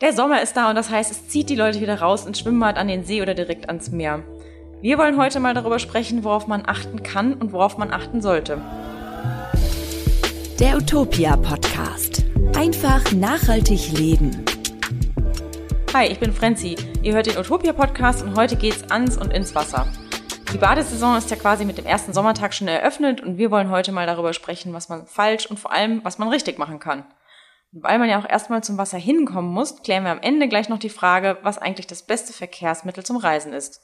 Der Sommer ist da und das heißt, es zieht die Leute wieder raus ins Schwimmbad, an den See oder direkt ans Meer. Wir wollen heute mal darüber sprechen, worauf man achten kann und worauf man achten sollte. Der Utopia Podcast. Einfach nachhaltig leben. Hi, ich bin Frenzi. Ihr hört den Utopia Podcast und heute geht's ans und ins Wasser. Die Badesaison ist ja quasi mit dem ersten Sommertag schon eröffnet und wir wollen heute mal darüber sprechen, was man falsch und vor allem, was man richtig machen kann. Weil man ja auch erstmal zum Wasser hinkommen muss, klären wir am Ende gleich noch die Frage, was eigentlich das beste Verkehrsmittel zum Reisen ist.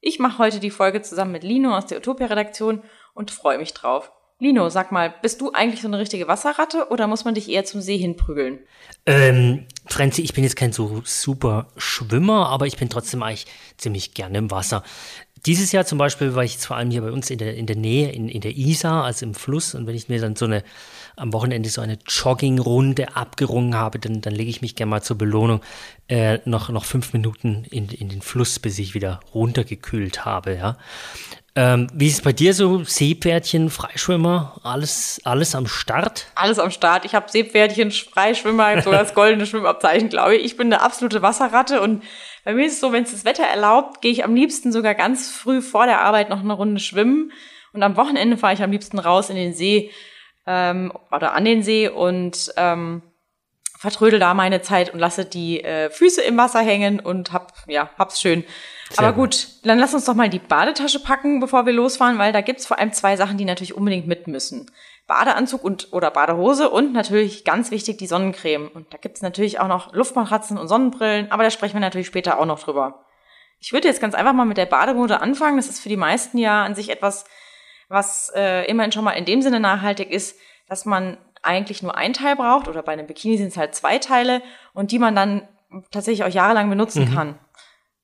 Ich mache heute die Folge zusammen mit Lino aus der Utopia-Redaktion und freue mich drauf. Lino, sag mal, bist du eigentlich so eine richtige Wasserratte oder muss man dich eher zum See hinprügeln? Ähm, Franzi, ich bin jetzt kein so super Schwimmer, aber ich bin trotzdem eigentlich ziemlich gerne im Wasser. Dieses Jahr zum Beispiel war ich jetzt vor allem hier bei uns in der, in der Nähe, in, in der Isar, also im Fluss. Und wenn ich mir dann so eine, am Wochenende so eine Joggingrunde abgerungen habe, dann, dann lege ich mich gerne mal zur Belohnung äh, noch, noch fünf Minuten in, in den Fluss, bis ich wieder runtergekühlt habe, ja. Ähm, wie ist es bei dir so? Seepferdchen, Freischwimmer, alles, alles am Start? Alles am Start. Ich habe Seepferdchen, Freischwimmer, sogar das goldene Schwimmabzeichen, glaube ich. Ich bin eine absolute Wasserratte und bei mir ist es so, wenn es das Wetter erlaubt, gehe ich am liebsten sogar ganz früh vor der Arbeit noch eine Runde schwimmen. Und am Wochenende fahre ich am liebsten raus in den See ähm, oder an den See und ähm, vertrödel da meine Zeit und lasse die äh, Füße im Wasser hängen und hab, ja, hab's schön. Sehr Aber gut, dann lass uns doch mal die Badetasche packen, bevor wir losfahren, weil da gibt's vor allem zwei Sachen, die natürlich unbedingt mit müssen. Badeanzug und oder Badehose und natürlich ganz wichtig die Sonnencreme. Und da gibt's natürlich auch noch Luftmatratzen und Sonnenbrillen, aber da sprechen wir natürlich später auch noch drüber. Ich würde jetzt ganz einfach mal mit der Bademode anfangen. Das ist für die meisten ja an sich etwas, was äh, immerhin schon mal in dem Sinne nachhaltig ist, dass man eigentlich nur ein Teil braucht oder bei einem Bikini sind es halt zwei Teile und die man dann tatsächlich auch jahrelang benutzen mhm. kann.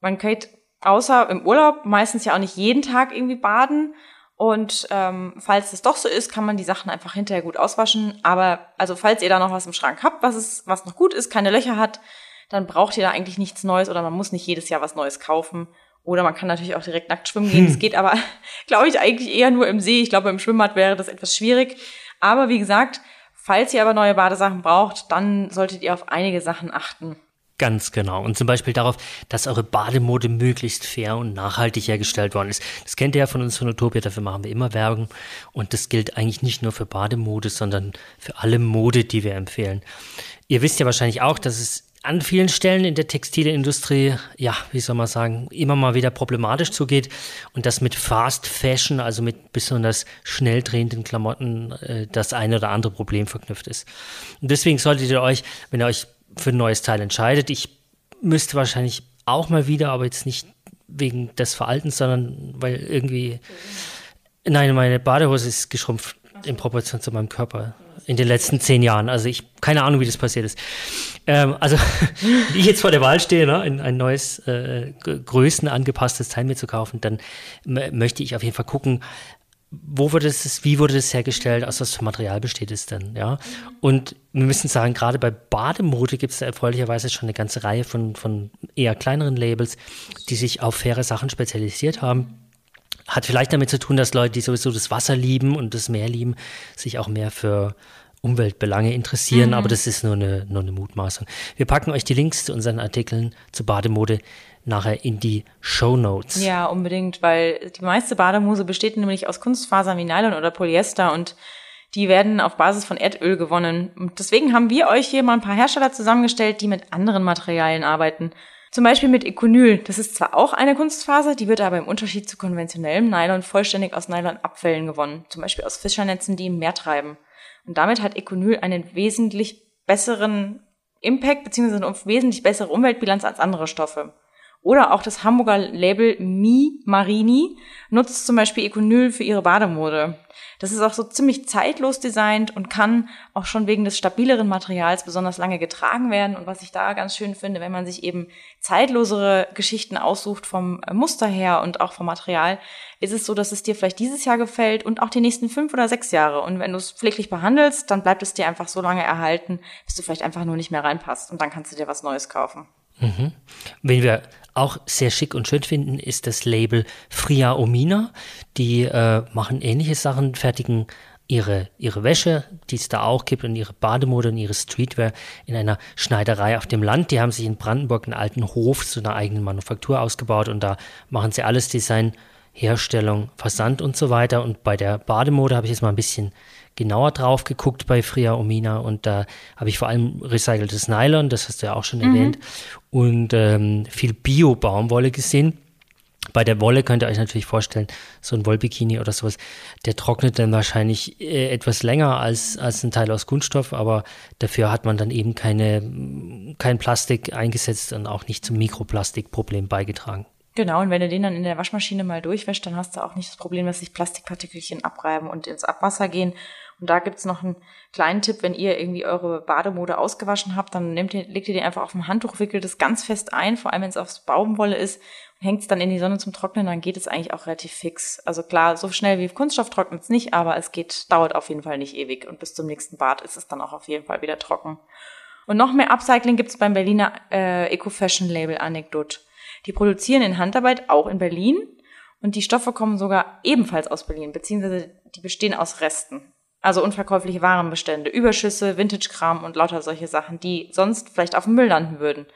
Man geht außer im Urlaub meistens ja auch nicht jeden Tag irgendwie baden und ähm, falls es doch so ist, kann man die Sachen einfach hinterher gut auswaschen. Aber also falls ihr da noch was im Schrank habt, was es, was noch gut ist, keine Löcher hat, dann braucht ihr da eigentlich nichts Neues oder man muss nicht jedes Jahr was Neues kaufen. Oder man kann natürlich auch direkt nackt schwimmen gehen. Es hm. geht aber, glaube ich, eigentlich eher nur im See. Ich glaube, im Schwimmbad wäre das etwas schwierig. Aber wie gesagt, falls ihr aber neue Badesachen braucht, dann solltet ihr auf einige Sachen achten. Ganz genau. Und zum Beispiel darauf, dass eure Bademode möglichst fair und nachhaltig hergestellt worden ist. Das kennt ihr ja von uns von Utopia, dafür machen wir immer Werbung. Und das gilt eigentlich nicht nur für Bademode, sondern für alle Mode, die wir empfehlen. Ihr wisst ja wahrscheinlich auch, dass es an vielen Stellen in der Textilindustrie, ja, wie soll man sagen, immer mal wieder problematisch zugeht und das mit Fast Fashion, also mit besonders schnell drehenden Klamotten, äh, das eine oder andere Problem verknüpft ist. Und deswegen solltet ihr euch, wenn ihr euch für ein neues Teil entscheidet. Ich müsste wahrscheinlich auch mal wieder, aber jetzt nicht wegen des Veraltens, sondern weil irgendwie. Nein, meine Badehose ist geschrumpft in Proportion zu meinem Körper in den letzten zehn Jahren. Also ich, keine Ahnung, wie das passiert ist. Ähm, also, ich jetzt vor der Wahl stehe, ne, ein, ein neues, äh, größenangepasstes Teil mir zu kaufen, dann möchte ich auf jeden Fall gucken, wo wurde es, wie wurde es hergestellt, aus was für Material besteht es denn, ja? Und wir müssen sagen, gerade bei Bademode gibt es erfreulicherweise schon eine ganze Reihe von, von eher kleineren Labels, die sich auf faire Sachen spezialisiert haben. Hat vielleicht damit zu tun, dass Leute, die sowieso das Wasser lieben und das Meer lieben, sich auch mehr für Umweltbelange interessieren, mhm. aber das ist nur eine, nur eine Mutmaßung. Wir packen euch die Links zu unseren Artikeln zu Bademode nachher in die Show Notes. Ja, unbedingt, weil die meiste Bademuse besteht nämlich aus Kunstfasern wie Nylon oder Polyester und die werden auf Basis von Erdöl gewonnen. Und deswegen haben wir euch hier mal ein paar Hersteller zusammengestellt, die mit anderen Materialien arbeiten. Zum Beispiel mit Econyl. Das ist zwar auch eine Kunstfaser, die wird aber im Unterschied zu konventionellem Nylon vollständig aus Nylonabfällen gewonnen. Zum Beispiel aus Fischernetzen, die im Meer treiben. Und damit hat Econyl einen wesentlich besseren Impact bzw. eine wesentlich bessere Umweltbilanz als andere Stoffe. Oder auch das Hamburger Label Mi Marini nutzt zum Beispiel Econyl für ihre Bademode. Das ist auch so ziemlich zeitlos designt und kann auch schon wegen des stabileren Materials besonders lange getragen werden. Und was ich da ganz schön finde, wenn man sich eben zeitlosere Geschichten aussucht vom Muster her und auch vom Material, ist es so, dass es dir vielleicht dieses Jahr gefällt und auch die nächsten fünf oder sechs Jahre. Und wenn du es pfleglich behandelst, dann bleibt es dir einfach so lange erhalten, bis du vielleicht einfach nur nicht mehr reinpasst. Und dann kannst du dir was Neues kaufen. Mhm. Wen wir auch sehr schick und schön finden, ist das Label Fria Omina. Die äh, machen ähnliche Sachen, fertigen ihre, ihre Wäsche, die es da auch gibt, und ihre Bademode und ihre Streetwear in einer Schneiderei auf dem Land. Die haben sich in Brandenburg einen alten Hof zu einer eigenen Manufaktur ausgebaut und da machen sie alles Design, Herstellung, Versand und so weiter. Und bei der Bademode habe ich jetzt mal ein bisschen genauer drauf geguckt bei Fria Omina und da habe ich vor allem recyceltes Nylon, das hast du ja auch schon mhm. erwähnt, und ähm, viel Bio-Baumwolle gesehen. Bei der Wolle könnt ihr euch natürlich vorstellen, so ein Wollbikini oder sowas, der trocknet dann wahrscheinlich äh, etwas länger als, als ein Teil aus Kunststoff, aber dafür hat man dann eben keine, kein Plastik eingesetzt und auch nicht zum Mikroplastikproblem beigetragen. Genau, und wenn du den dann in der Waschmaschine mal durchwäscht, dann hast du auch nicht das Problem, dass sich Plastikpartikelchen abreiben und ins Abwasser gehen. Und da gibt's noch einen kleinen Tipp, wenn ihr irgendwie eure Bademode ausgewaschen habt, dann nehmt ihr, legt ihr den einfach auf ein Handtuch, wickelt es ganz fest ein, vor allem wenn es aufs Baumwolle ist, hängt es dann in die Sonne zum Trocknen, dann geht es eigentlich auch relativ fix. Also klar, so schnell wie Kunststoff trocknet es nicht, aber es geht, dauert auf jeden Fall nicht ewig und bis zum nächsten Bad ist es dann auch auf jeden Fall wieder trocken. Und noch mehr Upcycling gibt's beim Berliner äh, Eco-Fashion-Label Anekdot. Die produzieren in Handarbeit auch in Berlin und die Stoffe kommen sogar ebenfalls aus Berlin, beziehungsweise die bestehen aus Resten. Also unverkäufliche Warenbestände, Überschüsse, Vintage-Kram und lauter solche Sachen, die sonst vielleicht auf dem Müll landen würden.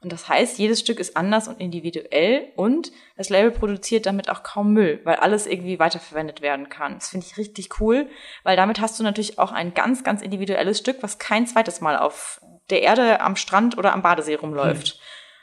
Und das heißt, jedes Stück ist anders und individuell und das Label produziert damit auch kaum Müll, weil alles irgendwie weiterverwendet werden kann. Das finde ich richtig cool, weil damit hast du natürlich auch ein ganz, ganz individuelles Stück, was kein zweites Mal auf der Erde, am Strand oder am Badesee rumläuft. Hm.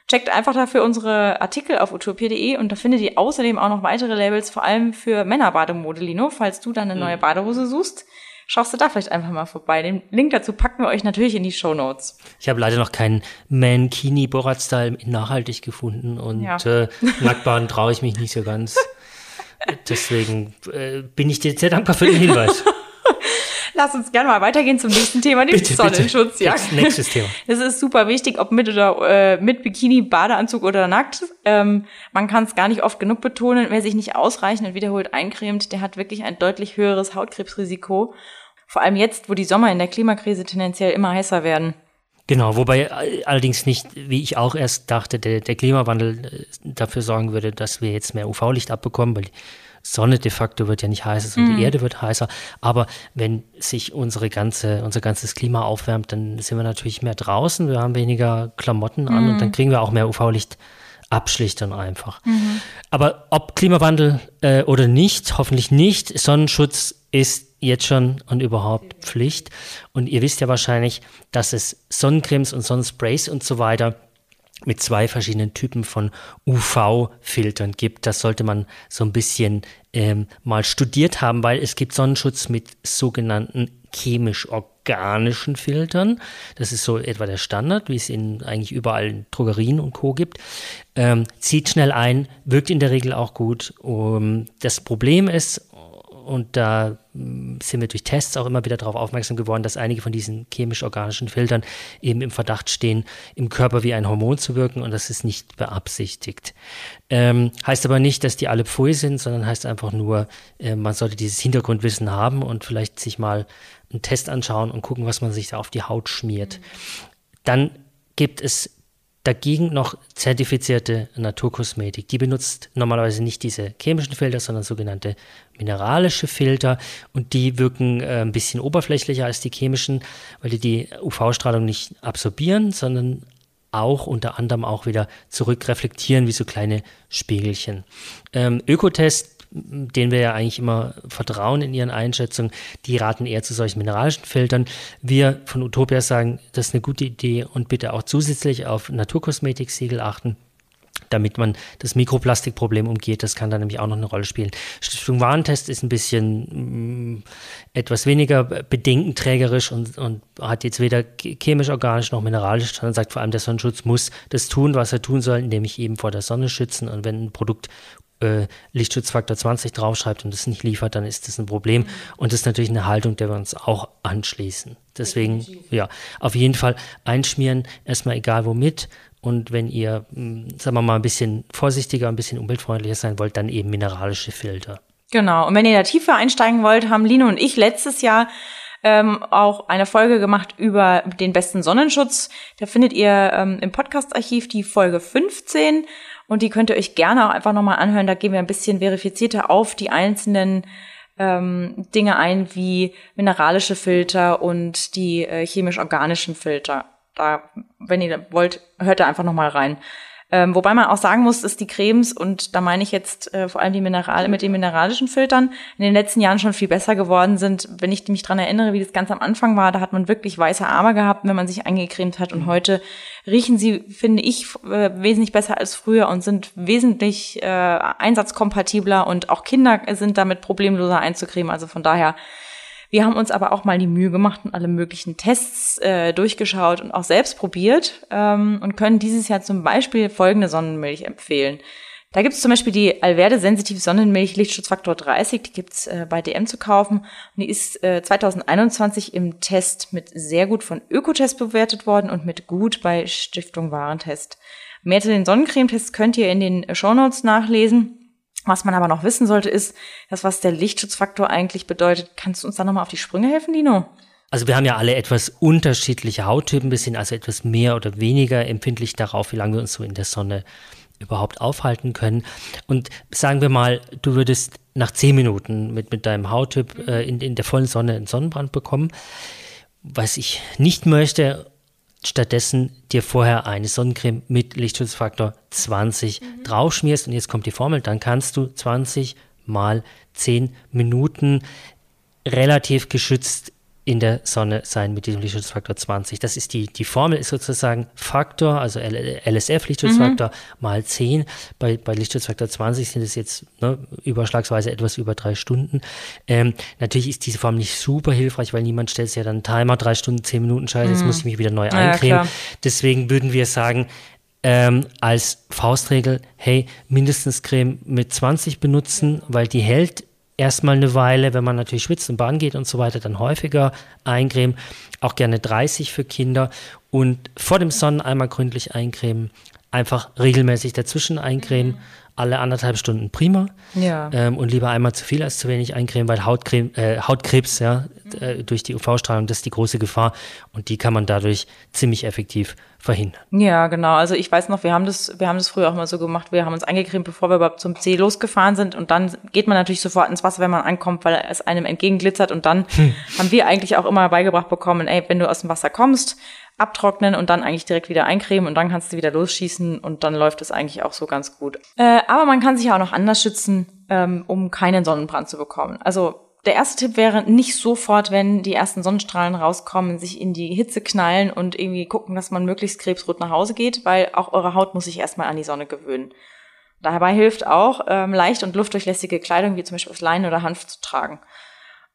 Checkt einfach dafür unsere Artikel auf utopia.de und da findet ihr außerdem auch noch weitere Labels, vor allem für Männerbademode, Lino, falls du dann eine neue hm. Badehose suchst schaust du da vielleicht einfach mal vorbei. Den Link dazu packen wir euch natürlich in die Show Notes. Ich habe leider noch keinen Mankini Borat Style nachhaltig gefunden und ja. äh, Nacktbahn traue ich mich nicht so ganz. Deswegen äh, bin ich dir sehr dankbar für den Hinweis. Lass uns gerne mal weitergehen zum nächsten Thema, dem bitte, Sonnenschutz. Bitte. Ja. Nächstes Thema. Das ist super wichtig, ob mit oder äh, mit Bikini, Badeanzug oder nackt. Ähm, man kann es gar nicht oft genug betonen. Wer sich nicht ausreichend und wiederholt eincremt, der hat wirklich ein deutlich höheres Hautkrebsrisiko. Vor allem jetzt, wo die Sommer in der Klimakrise tendenziell immer heißer werden. Genau, wobei allerdings nicht, wie ich auch erst dachte, der, der Klimawandel äh, dafür sorgen würde, dass wir jetzt mehr UV-Licht abbekommen, weil Sonne de facto wird ja nicht heißer, sondern mhm. die Erde wird heißer. Aber wenn sich unsere ganze, unser ganzes Klima aufwärmt, dann sind wir natürlich mehr draußen, wir haben weniger Klamotten an mhm. und dann kriegen wir auch mehr UV-Licht abschlichtern einfach. Mhm. Aber ob Klimawandel äh, oder nicht, hoffentlich nicht, Sonnenschutz ist jetzt schon und überhaupt Pflicht. Und ihr wisst ja wahrscheinlich, dass es Sonnencremes und Sonnensprays und so weiter mit zwei verschiedenen Typen von UV-Filtern gibt. Das sollte man so ein bisschen ähm, mal studiert haben, weil es gibt Sonnenschutz mit sogenannten chemisch-organischen Filtern. Das ist so etwa der Standard, wie es in eigentlich überall in Drogerien und Co. gibt. Ähm, zieht schnell ein, wirkt in der Regel auch gut. Um, das Problem ist, und da mm, sind wir durch Tests auch immer wieder darauf aufmerksam geworden, dass einige von diesen chemisch-organischen Filtern eben im Verdacht stehen, im Körper wie ein Hormon zu wirken und das ist nicht beabsichtigt. Ähm, heißt aber nicht, dass die alle Pfui sind, sondern heißt einfach nur, äh, man sollte dieses Hintergrundwissen haben und vielleicht sich mal einen Test anschauen und gucken, was man sich da auf die Haut schmiert. Dann gibt es dagegen noch zertifizierte Naturkosmetik. Die benutzt normalerweise nicht diese chemischen Filter, sondern sogenannte mineralische Filter und die wirken äh, ein bisschen oberflächlicher als die chemischen, weil die die UV-Strahlung nicht absorbieren, sondern auch unter anderem auch wieder zurückreflektieren wie so kleine Spiegelchen. Ähm, Ökotest denen wir ja eigentlich immer vertrauen in ihren Einschätzungen, die raten eher zu solchen mineralischen Filtern. Wir von Utopia sagen, das ist eine gute Idee und bitte auch zusätzlich auf Naturkosmetik-Siegel achten damit man das Mikroplastikproblem umgeht. Das kann da nämlich auch noch eine Rolle spielen. Stiftung Warentest ist ein bisschen mh, mm, etwas weniger bedenkenträgerisch und, und hat jetzt weder chemisch, organisch noch mineralisch, sondern sagt vor allem, der Sonnenschutz muss das tun, was er tun soll, nämlich eben vor der Sonne schützen. Und wenn ein Produkt äh, Lichtschutzfaktor 20 draufschreibt und es nicht liefert, dann ist das ein Problem. Und das ist natürlich eine Haltung, der wir uns auch anschließen. Deswegen, ja, auf jeden Fall einschmieren, erstmal egal womit. Und wenn ihr, hm, sagen wir mal, ein bisschen vorsichtiger, ein bisschen umweltfreundlicher sein wollt, dann eben mineralische Filter. Genau. Und wenn ihr da tiefer einsteigen wollt, haben Lino und ich letztes Jahr ähm, auch eine Folge gemacht über den besten Sonnenschutz. Da findet ihr ähm, im Podcast-Archiv die Folge 15. Und die könnt ihr euch gerne auch einfach nochmal anhören. Da gehen wir ein bisschen verifizierter auf die einzelnen ähm, Dinge ein wie mineralische Filter und die äh, chemisch-organischen Filter. Da, wenn ihr wollt, hört da einfach nochmal rein. Ähm, wobei man auch sagen muss, dass die Cremes, und da meine ich jetzt äh, vor allem die Minerale mit den mineralischen Filtern, in den letzten Jahren schon viel besser geworden sind. Wenn ich mich dran erinnere, wie das ganz am Anfang war, da hat man wirklich weiße Arme gehabt, wenn man sich eingecremt hat. Und mhm. heute riechen sie, finde ich, äh, wesentlich besser als früher und sind wesentlich äh, einsatzkompatibler und auch Kinder sind damit problemloser einzucremen. Also von daher wir haben uns aber auch mal die Mühe gemacht und alle möglichen Tests äh, durchgeschaut und auch selbst probiert ähm, und können dieses Jahr zum Beispiel folgende Sonnenmilch empfehlen. Da gibt es zum Beispiel die Alverde Sensitiv Sonnenmilch Lichtschutzfaktor 30, die gibt's äh, bei DM zu kaufen. Und die ist äh, 2021 im Test mit sehr gut von Ökotest bewertet worden und mit gut bei Stiftung Warentest. Mehr zu den Sonnencremetests könnt ihr in den Shownotes nachlesen. Was man aber noch wissen sollte, ist, dass was der Lichtschutzfaktor eigentlich bedeutet. Kannst du uns da nochmal auf die Sprünge helfen, Dino? Also wir haben ja alle etwas unterschiedliche Hauttypen, wir sind also etwas mehr oder weniger empfindlich darauf, wie lange wir uns so in der Sonne überhaupt aufhalten können. Und sagen wir mal, du würdest nach zehn Minuten mit, mit deinem Hauttyp äh, in, in der vollen Sonne einen Sonnenbrand bekommen. Was ich nicht möchte stattdessen dir vorher eine Sonnencreme mit Lichtschutzfaktor 20 mhm. draufschmierst und jetzt kommt die Formel, dann kannst du 20 mal 10 Minuten relativ geschützt in der Sonne sein mit diesem Lichtschutzfaktor 20. Das ist die, die Formel ist sozusagen Faktor, also LSF Lichtschutzfaktor mhm. mal 10. Bei, bei Lichtschutzfaktor 20 sind es jetzt ne, überschlagsweise etwas über drei Stunden. Ähm, natürlich ist diese Formel nicht super hilfreich, weil niemand stellt sich ja dann Timer, drei Stunden, zehn Minuten, scheiße, mhm. jetzt muss ich mich wieder neu ja, eincremen. Deswegen würden wir sagen, ähm, als Faustregel, hey, mindestens Creme mit 20 benutzen, weil die hält erstmal eine Weile, wenn man natürlich schwitzt und Bahn geht und so weiter, dann häufiger eincremen. Auch gerne 30 für Kinder und vor dem Sonnen einmal gründlich eincremen. Einfach regelmäßig dazwischen eincremen. Mhm alle anderthalb Stunden prima. Ja. Ähm, und lieber einmal zu viel als zu wenig eincremen, weil Hautcreme, äh, Hautkrebs, ja, äh, durch die UV-Strahlung, das ist die große Gefahr. Und die kann man dadurch ziemlich effektiv verhindern. Ja, genau. Also ich weiß noch, wir haben das, wir haben das früher auch mal so gemacht. Wir haben uns eingecremt, bevor wir überhaupt zum See losgefahren sind. Und dann geht man natürlich sofort ins Wasser, wenn man ankommt, weil es einem entgegenglitzert. Und dann hm. haben wir eigentlich auch immer beigebracht bekommen, ey, wenn du aus dem Wasser kommst, abtrocknen und dann eigentlich direkt wieder eincremen und dann kannst du wieder losschießen und dann läuft es eigentlich auch so ganz gut. Äh, aber man kann sich auch noch anders schützen, ähm, um keinen Sonnenbrand zu bekommen. Also der erste Tipp wäre nicht sofort, wenn die ersten Sonnenstrahlen rauskommen, sich in die Hitze knallen und irgendwie gucken, dass man möglichst krebsrot nach Hause geht, weil auch eure Haut muss sich erstmal an die Sonne gewöhnen. Dabei hilft auch, ähm, leicht und luftdurchlässige Kleidung wie zum Beispiel aus Leinen oder Hanf zu tragen.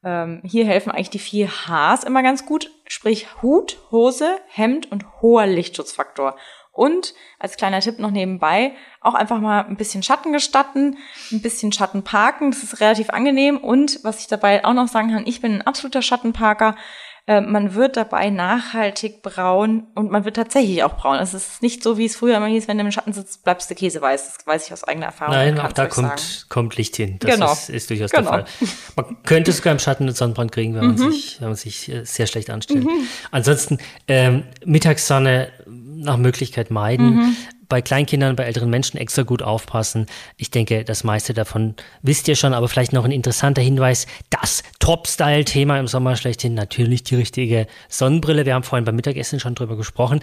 Ähm, hier helfen eigentlich die vier Hs immer ganz gut, sprich Hut, Hose, Hemd und hoher Lichtschutzfaktor. Und als kleiner Tipp noch nebenbei, auch einfach mal ein bisschen Schatten gestatten, ein bisschen Schatten parken, das ist relativ angenehm. Und was ich dabei auch noch sagen kann, ich bin ein absoluter Schattenparker. Äh, man wird dabei nachhaltig braun und man wird tatsächlich auch braun. Es ist nicht so, wie es früher immer hieß, wenn du im Schatten sitzt, bleibst du käseweiß. Das weiß ich aus eigener Erfahrung. Nein, auch da kommt, kommt Licht hin. Das genau. ist, ist durchaus genau. der Fall. Man könnte sogar im Schatten einen Sonnenbrand kriegen, wenn man, mhm. sich, wenn man sich äh, sehr schlecht anstellt. Mhm. Ansonsten ähm, Mittagssonne nach Möglichkeit meiden. Mhm bei Kleinkindern, bei älteren Menschen extra gut aufpassen. Ich denke, das meiste davon wisst ihr schon, aber vielleicht noch ein interessanter Hinweis. Das Top-Style-Thema im Sommer schlechthin natürlich die richtige Sonnenbrille. Wir haben vorhin beim Mittagessen schon drüber gesprochen.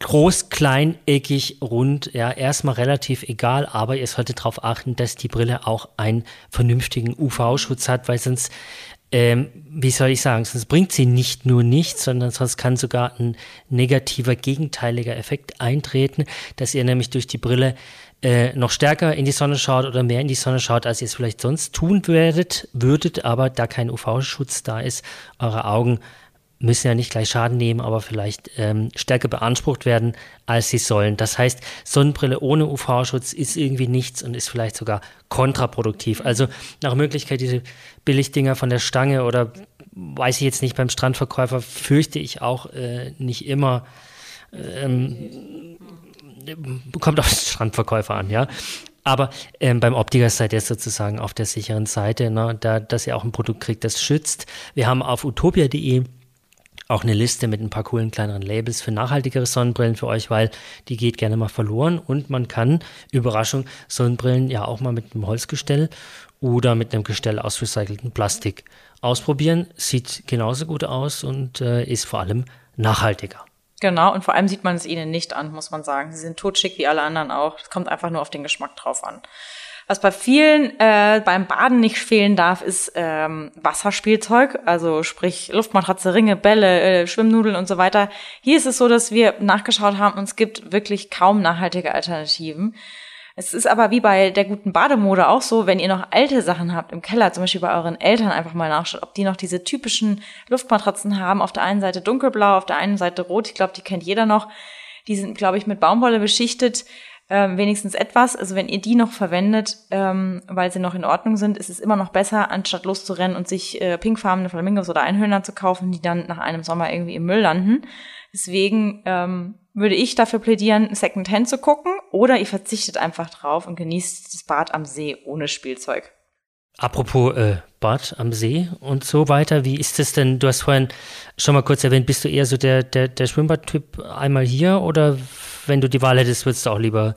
Groß, klein, eckig, rund, ja, erstmal relativ egal, aber ihr solltet darauf achten, dass die Brille auch einen vernünftigen UV-Schutz hat, weil sonst ähm, wie soll ich sagen, sonst bringt sie nicht nur nichts, sondern sonst kann sogar ein negativer, gegenteiliger Effekt eintreten, dass ihr nämlich durch die Brille äh, noch stärker in die Sonne schaut oder mehr in die Sonne schaut, als ihr es vielleicht sonst tun werdet, würdet, aber da kein UV-Schutz da ist, eure Augen müssen ja nicht gleich Schaden nehmen, aber vielleicht ähm, stärker beansprucht werden, als sie sollen. Das heißt, Sonnenbrille ohne UV-Schutz ist irgendwie nichts und ist vielleicht sogar kontraproduktiv. Also nach Möglichkeit diese Billigdinger von der Stange oder weiß ich jetzt nicht, beim Strandverkäufer fürchte ich auch äh, nicht immer. Ähm, kommt auf den Strandverkäufer an, ja. Aber ähm, beim Optiker seid ihr sozusagen auf der sicheren Seite, ne, da, dass ihr auch ein Produkt kriegt, das schützt. Wir haben auf utopia.de auch eine Liste mit ein paar coolen kleineren Labels für nachhaltigere Sonnenbrillen für euch, weil die geht gerne mal verloren und man kann, Überraschung, Sonnenbrillen ja auch mal mit einem Holzgestell oder mit einem Gestell aus recyceltem Plastik ausprobieren. Sieht genauso gut aus und äh, ist vor allem nachhaltiger. Genau, und vor allem sieht man es ihnen nicht an, muss man sagen. Sie sind totschick wie alle anderen auch. Es kommt einfach nur auf den Geschmack drauf an. Was bei vielen äh, beim Baden nicht fehlen darf, ist ähm, Wasserspielzeug, also sprich Luftmatratze, Ringe, Bälle, äh, Schwimmnudeln und so weiter. Hier ist es so, dass wir nachgeschaut haben und es gibt wirklich kaum nachhaltige Alternativen. Es ist aber wie bei der guten Bademode auch so, wenn ihr noch alte Sachen habt im Keller, zum Beispiel bei euren Eltern einfach mal nachschaut, ob die noch diese typischen Luftmatratzen haben. Auf der einen Seite dunkelblau, auf der einen Seite rot. Ich glaube, die kennt jeder noch. Die sind, glaube ich, mit Baumwolle beschichtet. Ähm, wenigstens etwas. Also wenn ihr die noch verwendet, ähm, weil sie noch in Ordnung sind, ist es immer noch besser, anstatt loszurennen und sich äh, pinkfarbene Flamingos oder Einhörner zu kaufen, die dann nach einem Sommer irgendwie im Müll landen. Deswegen ähm, würde ich dafür plädieren, Secondhand zu gucken oder ihr verzichtet einfach drauf und genießt das Bad am See ohne Spielzeug. Apropos äh, Bad am See und so weiter, wie ist es denn? Du hast vorhin schon mal kurz erwähnt, bist du eher so der, der, der Schwimmbadtyp einmal hier oder wenn du die Wahl hättest, würdest du auch lieber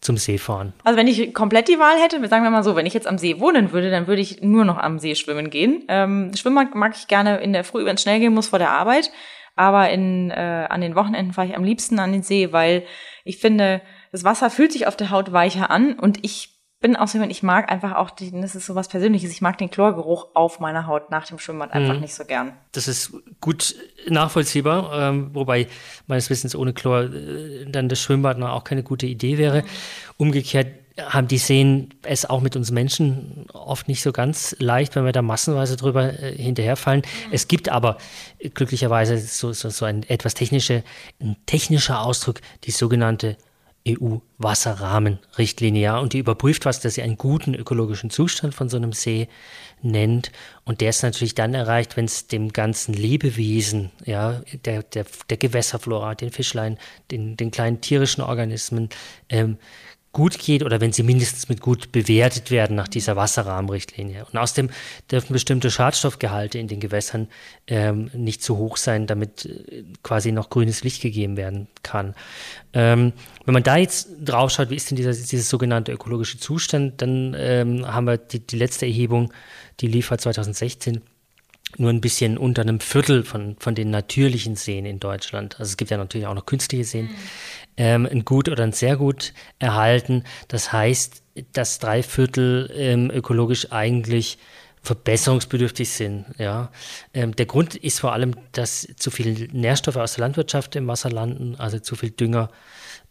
zum See fahren? Also wenn ich komplett die Wahl hätte, sagen wir mal so, wenn ich jetzt am See wohnen würde, dann würde ich nur noch am See schwimmen gehen. Ähm, schwimmen mag ich gerne in der Früh, wenn es schnell gehen muss vor der Arbeit. Aber in, äh, an den Wochenenden fahre ich am liebsten an den See, weil ich finde, das Wasser fühlt sich auf der Haut weicher an und ich bin auch so jemand, ich mag einfach auch, die, das ist so was Persönliches, ich mag den Chlorgeruch auf meiner Haut nach dem Schwimmbad einfach mhm. nicht so gern. Das ist gut nachvollziehbar, ähm, wobei meines Wissens ohne Chlor äh, dann das Schwimmbad auch keine gute Idee wäre. Mhm. Umgekehrt haben die sehen es auch mit uns Menschen oft nicht so ganz leicht, wenn wir da massenweise drüber äh, hinterherfallen. Mhm. Es gibt aber glücklicherweise so, so, so ein etwas technische, ein technischer Ausdruck, die sogenannte EU-Wasserrahmenrichtlinie, ja, und die überprüft was, dass sie einen guten ökologischen Zustand von so einem See nennt. Und der ist natürlich dann erreicht, wenn es dem ganzen Lebewesen, ja, der, der, der Gewässerflora, den Fischlein, den, den kleinen tierischen Organismen, ähm, gut geht oder wenn sie mindestens mit gut bewertet werden nach dieser Wasserrahmenrichtlinie. Und außerdem dürfen bestimmte Schadstoffgehalte in den Gewässern ähm, nicht zu hoch sein, damit äh, quasi noch grünes Licht gegeben werden kann. Ähm, wenn man da jetzt drauf schaut, wie ist denn dieser, dieser sogenannte ökologische Zustand, dann ähm, haben wir die, die letzte Erhebung, die liefert 2016 nur ein bisschen unter einem Viertel von, von den natürlichen Seen in Deutschland. Also es gibt ja natürlich auch noch künstliche Seen. Mhm ähm, ein gut oder ein sehr gut erhalten. Das heißt, dass drei Viertel ähm, ökologisch eigentlich verbesserungsbedürftig sind. Ja. Ähm, der Grund ist vor allem, dass zu viele Nährstoffe aus der Landwirtschaft im Wasser landen, also zu viel Dünger,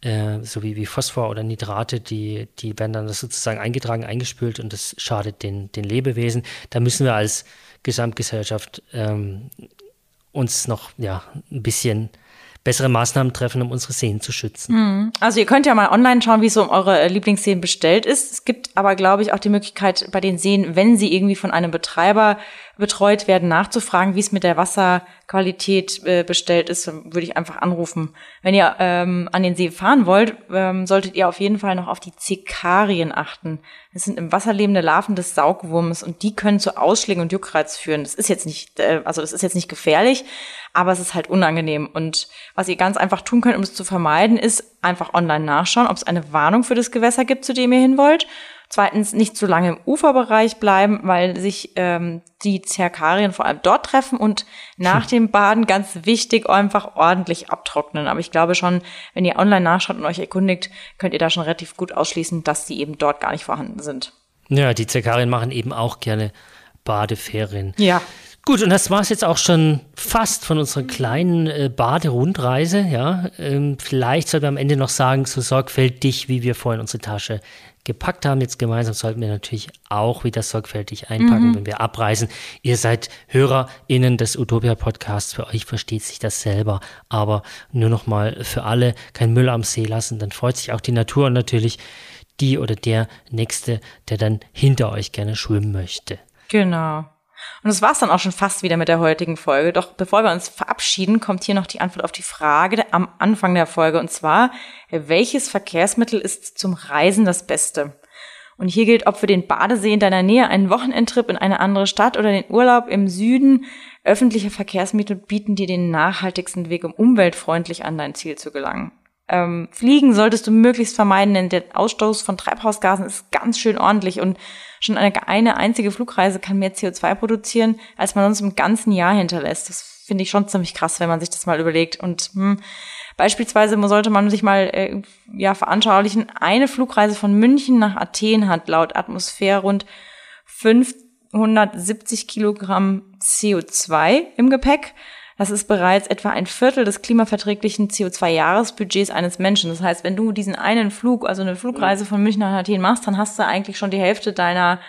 äh, so wie, wie Phosphor oder Nitrate, die, die werden dann sozusagen eingetragen, eingespült und das schadet den, den Lebewesen. Da müssen wir als Gesamtgesellschaft ähm, uns noch ja, ein bisschen bessere Maßnahmen treffen, um unsere Seen zu schützen. Mhm. Also ihr könnt ja mal online schauen, wie es so um eure äh, Lieblingsseen bestellt ist. Es gibt aber, glaube ich, auch die Möglichkeit bei den Seen, wenn sie irgendwie von einem Betreiber betreut werden, nachzufragen, wie es mit der Wasserqualität äh, bestellt ist, würde ich einfach anrufen. Wenn ihr ähm, an den See fahren wollt, ähm, solltet ihr auf jeden Fall noch auf die Zekarien achten. Das sind im Wasser lebende Larven des Saugwurms und die können zu Ausschlägen und Juckreiz führen. Das ist jetzt nicht, äh, also das ist jetzt nicht gefährlich, aber es ist halt unangenehm. Und was ihr ganz einfach tun könnt, um es zu vermeiden, ist einfach online nachschauen, ob es eine Warnung für das Gewässer gibt, zu dem ihr hin wollt. Zweitens nicht zu lange im Uferbereich bleiben, weil sich ähm, die Zerkarien vor allem dort treffen und nach dem Baden ganz wichtig einfach ordentlich abtrocknen. Aber ich glaube schon, wenn ihr online nachschaut und euch erkundigt, könnt ihr da schon relativ gut ausschließen, dass die eben dort gar nicht vorhanden sind. Ja, die Zerkarien machen eben auch gerne Badeferien. Ja. Gut, und das war es jetzt auch schon fast von unserer kleinen äh, Baderundreise. Ja, ähm, vielleicht sollten wir am Ende noch sagen, so sorgfältig, wie wir vorhin unsere Tasche gepackt haben. Jetzt gemeinsam sollten wir natürlich auch wieder sorgfältig einpacken, mhm. wenn wir abreisen. Ihr seid HörerInnen des Utopia Podcasts. Für euch versteht sich das selber. Aber nur noch mal für alle kein Müll am See lassen. Dann freut sich auch die Natur und natürlich die oder der Nächste, der dann hinter euch gerne schwimmen möchte. Genau. Und das war's dann auch schon fast wieder mit der heutigen Folge. Doch bevor wir uns verabschieden, kommt hier noch die Antwort auf die Frage am Anfang der Folge. Und zwar, welches Verkehrsmittel ist zum Reisen das Beste? Und hier gilt, ob für den Badesee in deiner Nähe, einen Wochenendtrip in eine andere Stadt oder den Urlaub im Süden, öffentliche Verkehrsmittel bieten dir den nachhaltigsten Weg, um umweltfreundlich an dein Ziel zu gelangen. Ähm, Fliegen solltest du möglichst vermeiden, denn der Ausstoß von Treibhausgasen ist ganz schön ordentlich und schon eine, eine einzige Flugreise kann mehr CO2 produzieren, als man uns im ganzen Jahr hinterlässt. Das finde ich schon ziemlich krass, wenn man sich das mal überlegt. Und hm, Beispielsweise sollte man sich mal äh, ja, veranschaulichen, eine Flugreise von München nach Athen hat laut Atmosphäre rund 570 Kilogramm CO2 im Gepäck. Das ist bereits etwa ein Viertel des klimaverträglichen CO2-Jahresbudgets eines Menschen. Das heißt, wenn du diesen einen Flug, also eine Flugreise von München nach Athen machst, dann hast du eigentlich schon die Hälfte deiner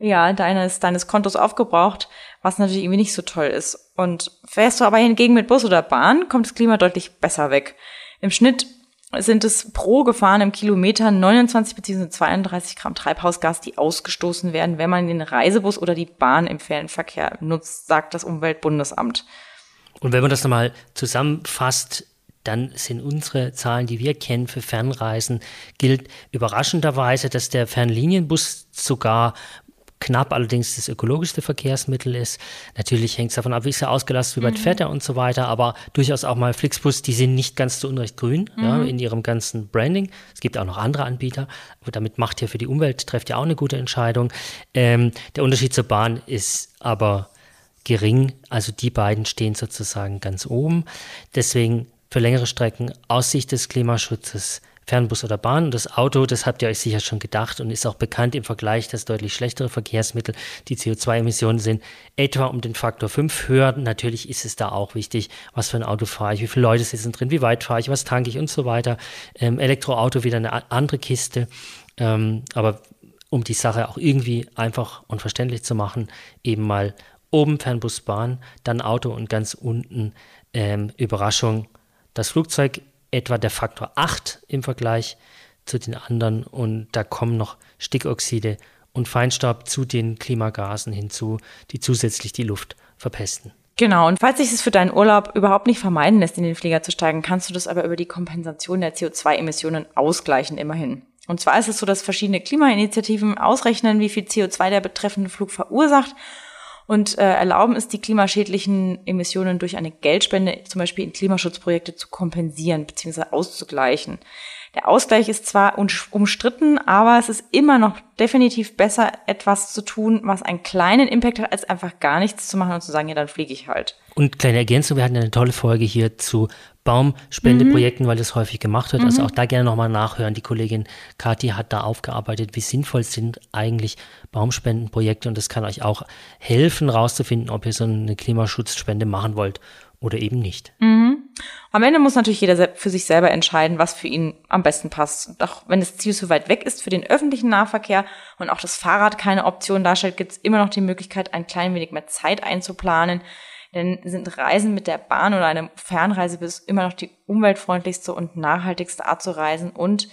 ja, deines, deines Kontos aufgebraucht, was natürlich irgendwie nicht so toll ist. Und fährst du aber hingegen mit Bus oder Bahn, kommt das Klima deutlich besser weg. Im Schnitt sind es pro gefahrenem Kilometer 29 bzw. 32 Gramm Treibhausgas, die ausgestoßen werden, wenn man den Reisebus oder die Bahn im Fernverkehr nutzt, sagt das Umweltbundesamt. Und wenn man das nochmal zusammenfasst, dann sind unsere Zahlen, die wir kennen für Fernreisen, gilt überraschenderweise, dass der Fernlinienbus sogar knapp allerdings das ökologischste Verkehrsmittel ist. Natürlich hängt es davon ab, wie ist er ausgelastet, wie weit mhm. fährt er und so weiter, aber durchaus auch mal Flixbus, die sind nicht ganz zu Unrecht grün mhm. ja, in ihrem ganzen Branding. Es gibt auch noch andere Anbieter, aber damit macht ihr für die Umwelt, trefft ihr auch eine gute Entscheidung. Ähm, der Unterschied zur Bahn ist aber gering, also die beiden stehen sozusagen ganz oben. Deswegen für längere Strecken aus Sicht des Klimaschutzes Fernbus oder Bahn. Und das Auto, das habt ihr euch sicher schon gedacht und ist auch bekannt im Vergleich, dass deutlich schlechtere Verkehrsmittel, die CO2-Emissionen sind, etwa um den Faktor 5 höher. Natürlich ist es da auch wichtig, was für ein Auto fahre ich, wie viele Leute sitzen drin, wie weit fahre ich, was tanke ich und so weiter. Ähm, Elektroauto wieder eine andere Kiste. Ähm, aber um die Sache auch irgendwie einfach und verständlich zu machen, eben mal oben Fernbus, Bahn, dann Auto und ganz unten ähm, Überraschung. Das Flugzeug etwa der Faktor 8 im Vergleich zu den anderen und da kommen noch Stickoxide und Feinstaub zu den Klimagasen hinzu, die zusätzlich die Luft verpesten. Genau, und falls sich es für deinen Urlaub überhaupt nicht vermeiden lässt, in den Flieger zu steigen, kannst du das aber über die Kompensation der CO2-Emissionen ausgleichen, immerhin. Und zwar ist es so, dass verschiedene Klimainitiativen ausrechnen, wie viel CO2 der betreffende Flug verursacht und äh, erlauben es, die klimaschädlichen Emissionen durch eine Geldspende zum Beispiel in Klimaschutzprojekte zu kompensieren bzw. auszugleichen. Der Ausgleich ist zwar umstritten, aber es ist immer noch definitiv besser, etwas zu tun, was einen kleinen Impact hat, als einfach gar nichts zu machen und zu sagen, ja, dann fliege ich halt. Und kleine Ergänzung, wir hatten eine tolle Folge hier zu Baumspendeprojekten, mhm. weil das häufig gemacht wird. Also mhm. Also auch da gerne nochmal nachhören. Die Kollegin Kathi hat da aufgearbeitet, wie sinnvoll sind eigentlich Baumspendenprojekte und das kann euch auch helfen, rauszufinden, ob ihr so eine Klimaschutzspende machen wollt oder eben nicht. Mhm. Am Ende muss natürlich jeder für sich selber entscheiden, was für ihn am besten passt. Doch wenn das Ziel zu weit weg ist für den öffentlichen Nahverkehr und auch das Fahrrad keine Option darstellt, gibt es immer noch die Möglichkeit, ein klein wenig mehr Zeit einzuplanen. Denn sind Reisen mit der Bahn oder eine Fernreise bis immer noch die umweltfreundlichste und nachhaltigste Art zu reisen und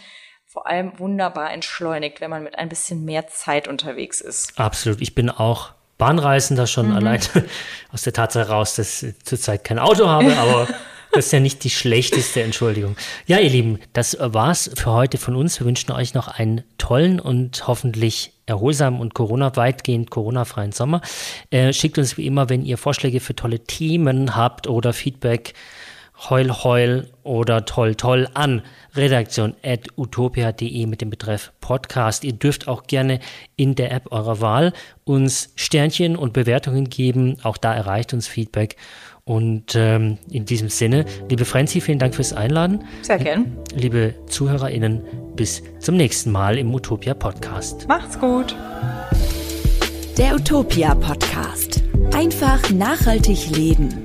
vor allem wunderbar entschleunigt, wenn man mit ein bisschen mehr Zeit unterwegs ist. Absolut. Ich bin auch Bahnreisender schon mhm. allein aus der Tatsache raus, dass ich zurzeit kein Auto habe, aber das ist ja nicht die schlechteste Entschuldigung. Ja, ihr Lieben, das war's für heute von uns. Wir wünschen euch noch einen tollen und hoffentlich erholsamen und Corona weitgehend Corona-freien Sommer. Äh, schickt uns wie immer, wenn ihr Vorschläge für tolle Themen habt oder Feedback, heul heul oder toll toll an redaktion at utopia.de mit dem Betreff Podcast. Ihr dürft auch gerne in der App eurer Wahl uns Sternchen und Bewertungen geben. Auch da erreicht uns Feedback. Und ähm, in diesem Sinne, liebe Franzi, vielen Dank fürs Einladen. Sehr gern. Liebe ZuhörerInnen, bis zum nächsten Mal im Utopia Podcast. Macht's gut. Der Utopia Podcast. Einfach nachhaltig leben.